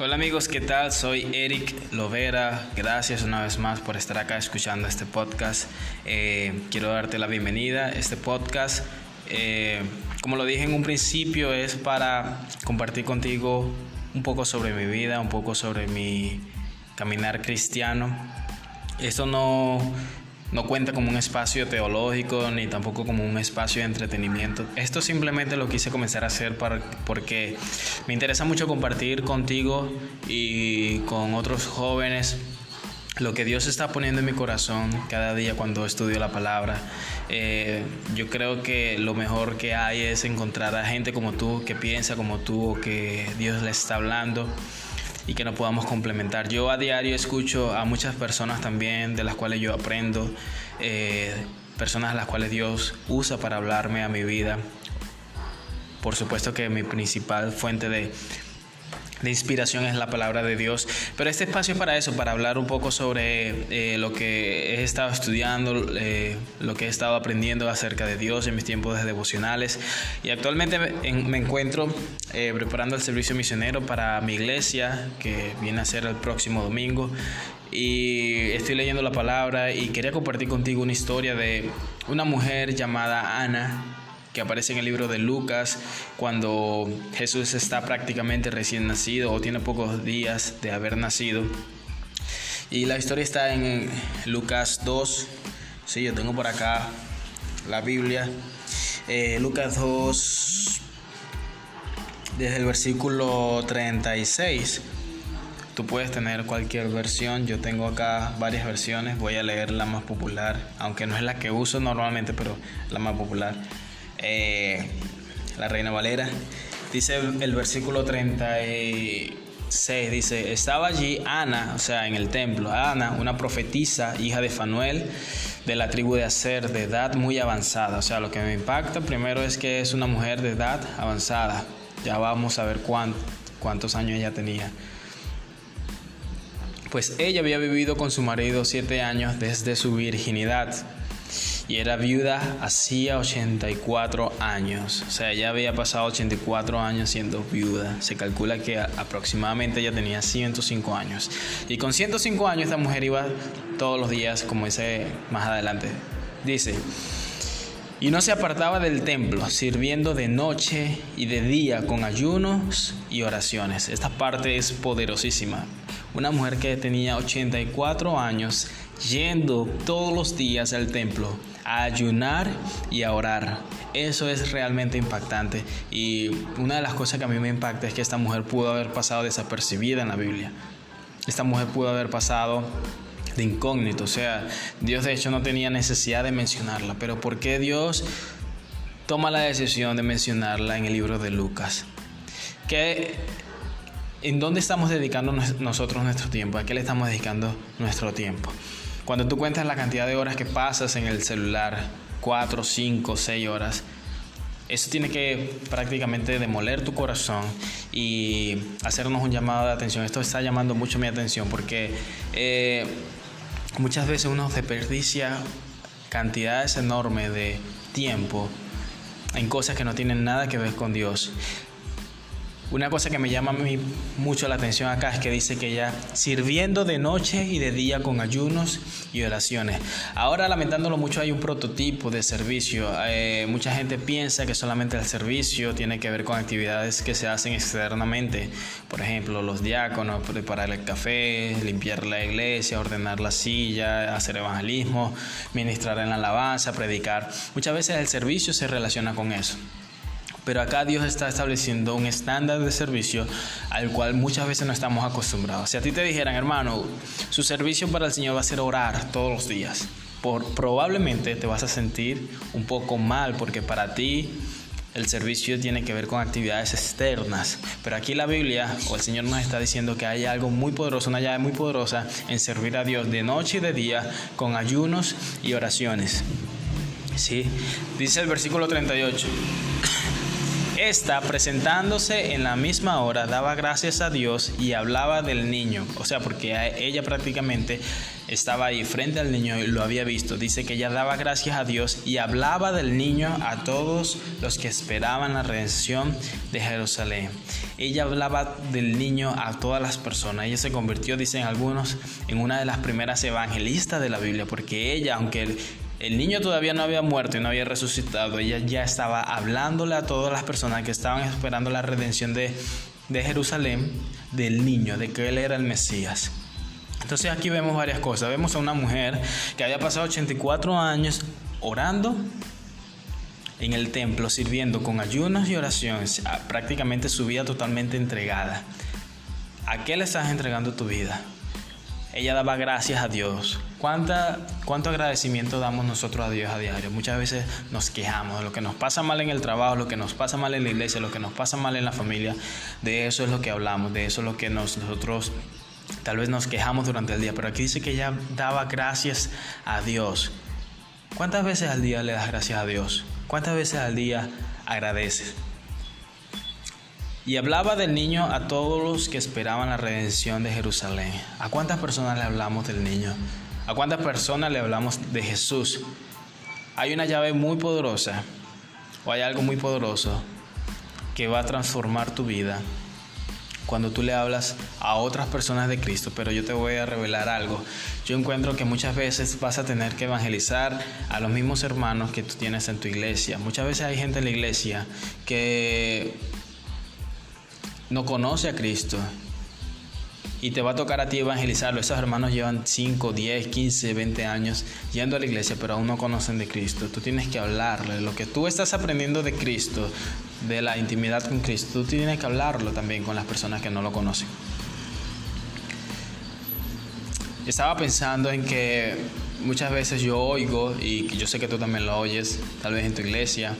Hola amigos, ¿qué tal? Soy Eric Lovera. Gracias una vez más por estar acá escuchando este podcast. Eh, quiero darte la bienvenida. Este podcast, eh, como lo dije en un principio, es para compartir contigo un poco sobre mi vida, un poco sobre mi caminar cristiano. Esto no no cuenta como un espacio teológico ni tampoco como un espacio de entretenimiento. Esto simplemente lo quise comenzar a hacer para, porque me interesa mucho compartir contigo y con otros jóvenes lo que Dios está poniendo en mi corazón cada día cuando estudio la palabra. Eh, yo creo que lo mejor que hay es encontrar a gente como tú, que piensa como tú o que Dios le está hablando y que nos podamos complementar. Yo a diario escucho a muchas personas también de las cuales yo aprendo, eh, personas a las cuales Dios usa para hablarme a mi vida. Por supuesto que mi principal fuente de de inspiración es la palabra de Dios. Pero este espacio es para eso, para hablar un poco sobre eh, lo que he estado estudiando, eh, lo que he estado aprendiendo acerca de Dios en mis tiempos de devocionales. Y actualmente me, encuentro eh, preparando el servicio misionero para mi iglesia, que viene a ser el próximo domingo. Y estoy leyendo la palabra y quería compartir contigo una historia de una mujer llamada Ana que aparece en el libro de Lucas, cuando Jesús está prácticamente recién nacido o tiene pocos días de haber nacido. Y la historia está en Lucas 2. Sí, yo tengo por acá la Biblia. Eh, Lucas 2, desde el versículo 36. Tú puedes tener cualquier versión, yo tengo acá varias versiones, voy a leer la más popular, aunque no es la que uso normalmente, pero la más popular. Eh, la Reina Valera. Dice el versículo 36, dice, estaba allí Ana, o sea, en el templo, Ana, una profetisa, hija de Fanuel, de la tribu de Aser, de edad muy avanzada. O sea, lo que me impacta primero es que es una mujer de edad avanzada. Ya vamos a ver cuántos años ella tenía. Pues ella había vivido con su marido siete años desde su virginidad y era viuda hacía 84 años. O sea, ella había pasado 84 años siendo viuda. Se calcula que aproximadamente ella tenía 105 años. Y con 105 años esta mujer iba todos los días, como dice más adelante. Dice, y no se apartaba del templo, sirviendo de noche y de día con ayunos y oraciones. Esta parte es poderosísima. Una mujer que tenía 84 años yendo todos los días al templo a ayunar y a orar. Eso es realmente impactante y una de las cosas que a mí me impacta es que esta mujer pudo haber pasado desapercibida en la Biblia. Esta mujer pudo haber pasado de incógnito, o sea, Dios de hecho no tenía necesidad de mencionarla, pero ¿por qué Dios toma la decisión de mencionarla en el libro de Lucas? ¿Qué, ¿En dónde estamos dedicando nosotros nuestro tiempo? ¿A qué le estamos dedicando nuestro tiempo? Cuando tú cuentas la cantidad de horas que pasas en el celular, 4, 5, 6 horas, eso tiene que prácticamente demoler tu corazón y hacernos un llamado de atención. Esto está llamando mucho mi atención porque eh, muchas veces uno desperdicia cantidades enormes de tiempo en cosas que no tienen nada que ver con Dios. Una cosa que me llama mucho la atención acá es que dice que ella sirviendo de noche y de día con ayunos y oraciones. Ahora lamentándolo mucho hay un prototipo de servicio. Eh, mucha gente piensa que solamente el servicio tiene que ver con actividades que se hacen externamente. Por ejemplo, los diáconos, preparar el café, limpiar la iglesia, ordenar la silla, hacer evangelismo, ministrar en la alabanza, predicar. Muchas veces el servicio se relaciona con eso. Pero acá Dios está estableciendo un estándar de servicio al cual muchas veces no estamos acostumbrados. Si a ti te dijeran, hermano, su servicio para el Señor va a ser orar todos los días, por, probablemente te vas a sentir un poco mal porque para ti el servicio tiene que ver con actividades externas. Pero aquí la Biblia o el Señor nos está diciendo que hay algo muy poderoso, una llave muy poderosa en servir a Dios de noche y de día con ayunos y oraciones. ¿Sí? Dice el versículo 38. Esta, presentándose en la misma hora, daba gracias a Dios y hablaba del niño. O sea, porque ella prácticamente estaba ahí frente al niño y lo había visto. Dice que ella daba gracias a Dios y hablaba del niño a todos los que esperaban la redención de Jerusalén. Ella hablaba del niño a todas las personas. Ella se convirtió, dicen algunos, en una de las primeras evangelistas de la Biblia, porque ella, aunque el, niño todavía no había muerto y no había resucitado, ella ya estaba hablándole a todas las personas que estaban esperando la redención de, de Jerusalén del niño, de que él era el Mesías. Entonces aquí vemos varias cosas. Vemos a una mujer que había pasado 84 años orando en el templo, sirviendo con ayunos y oraciones, prácticamente su vida totalmente entregada. ¿A qué le estás entregando tu vida? Ella daba gracias a Dios. ¿Cuánta, ¿Cuánto agradecimiento damos nosotros a Dios a diario? Muchas veces nos quejamos de lo que nos pasa mal en el trabajo, lo que nos pasa mal en la iglesia, lo que nos pasa mal en la familia. De eso es lo que hablamos, de eso es lo que nosotros Tal vez nos quejamos durante el día, pero aquí dice que ella daba gracias a Dios. ¿Cuántas veces al día le das gracias a Dios? ¿Cuántas veces al día agradeces? Y hablaba del niño a todos los que esperaban la redención de Jerusalén. ¿A cuántas personas le hablamos del niño? ¿A cuántas personas le hablamos de Jesús? Hay una llave muy poderosa o hay algo muy poderoso que va a transformar tu vida cuando tú le hablas a otras personas de Cristo, pero yo te voy a revelar algo. Yo encuentro que muchas veces vas a tener que evangelizar a los mismos hermanos que tú tienes en tu iglesia. Muchas veces hay gente en la iglesia que no conoce a Cristo y te va a tocar a ti evangelizarlo. Esos hermanos llevan 5, 10, 15, 20 años yendo a la iglesia, pero aún no conocen de Cristo. Tú tienes que hablarle. Lo que tú estás aprendiendo de Cristo, de la intimidad con Cristo, tú tienes que hablarlo también con las personas que no lo conocen. Estaba pensando en que muchas veces yo oigo, y yo sé que tú también lo oyes, tal vez en tu iglesia,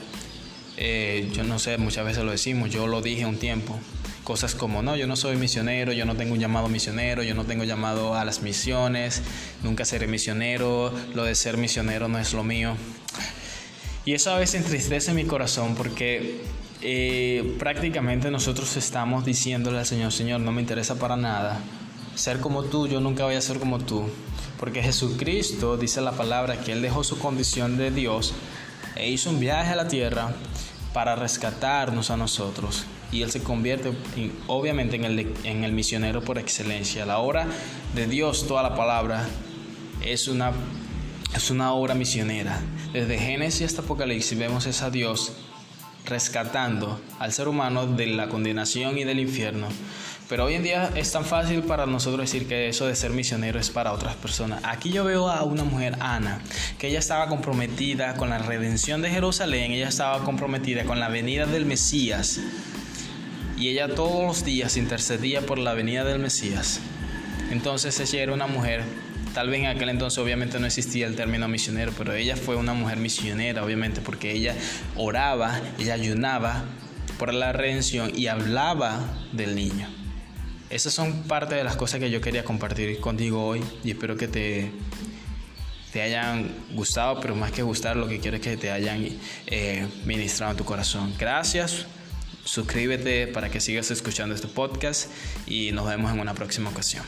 eh, yo no sé, muchas veces lo decimos, yo lo dije un tiempo, cosas como, no, yo no soy misionero, yo no tengo un llamado misionero, yo no tengo llamado a las misiones, nunca seré misionero, lo de ser misionero no es lo mío. Y eso a veces entristece mi corazón porque eh, prácticamente nosotros estamos diciéndole al Señor, Señor, no me interesa para nada ser como tú, yo nunca voy a ser como tú. Porque Jesucristo dice la palabra que Él dejó su condición de Dios e hizo un viaje a la tierra para rescatarnos a nosotros y él se convierte obviamente en el, en el misionero por excelencia. La obra de Dios, toda la palabra, es una, es una obra misionera. Desde Génesis hasta Apocalipsis vemos a Dios rescatando al ser humano de la condenación y del infierno. Pero hoy en día es tan fácil para nosotros decir que eso de ser misionero es para otras personas. Aquí yo veo a una mujer, Ana, que ella estaba comprometida con la redención de Jerusalén, ella estaba comprometida con la venida del Mesías y ella todos los días intercedía por la venida del Mesías. Entonces ella era una mujer, tal vez en aquel entonces obviamente no existía el término misionero, pero ella fue una mujer misionera obviamente porque ella oraba, ella ayunaba por la redención y hablaba del niño. Esas son parte de las cosas que yo quería compartir contigo hoy y espero que te, te hayan gustado, pero más que gustar, lo que quiero es que te hayan eh, ministrado en tu corazón. Gracias Suscríbete para que sigas escuchando este podcast y nos vemos en una próxima ocasión.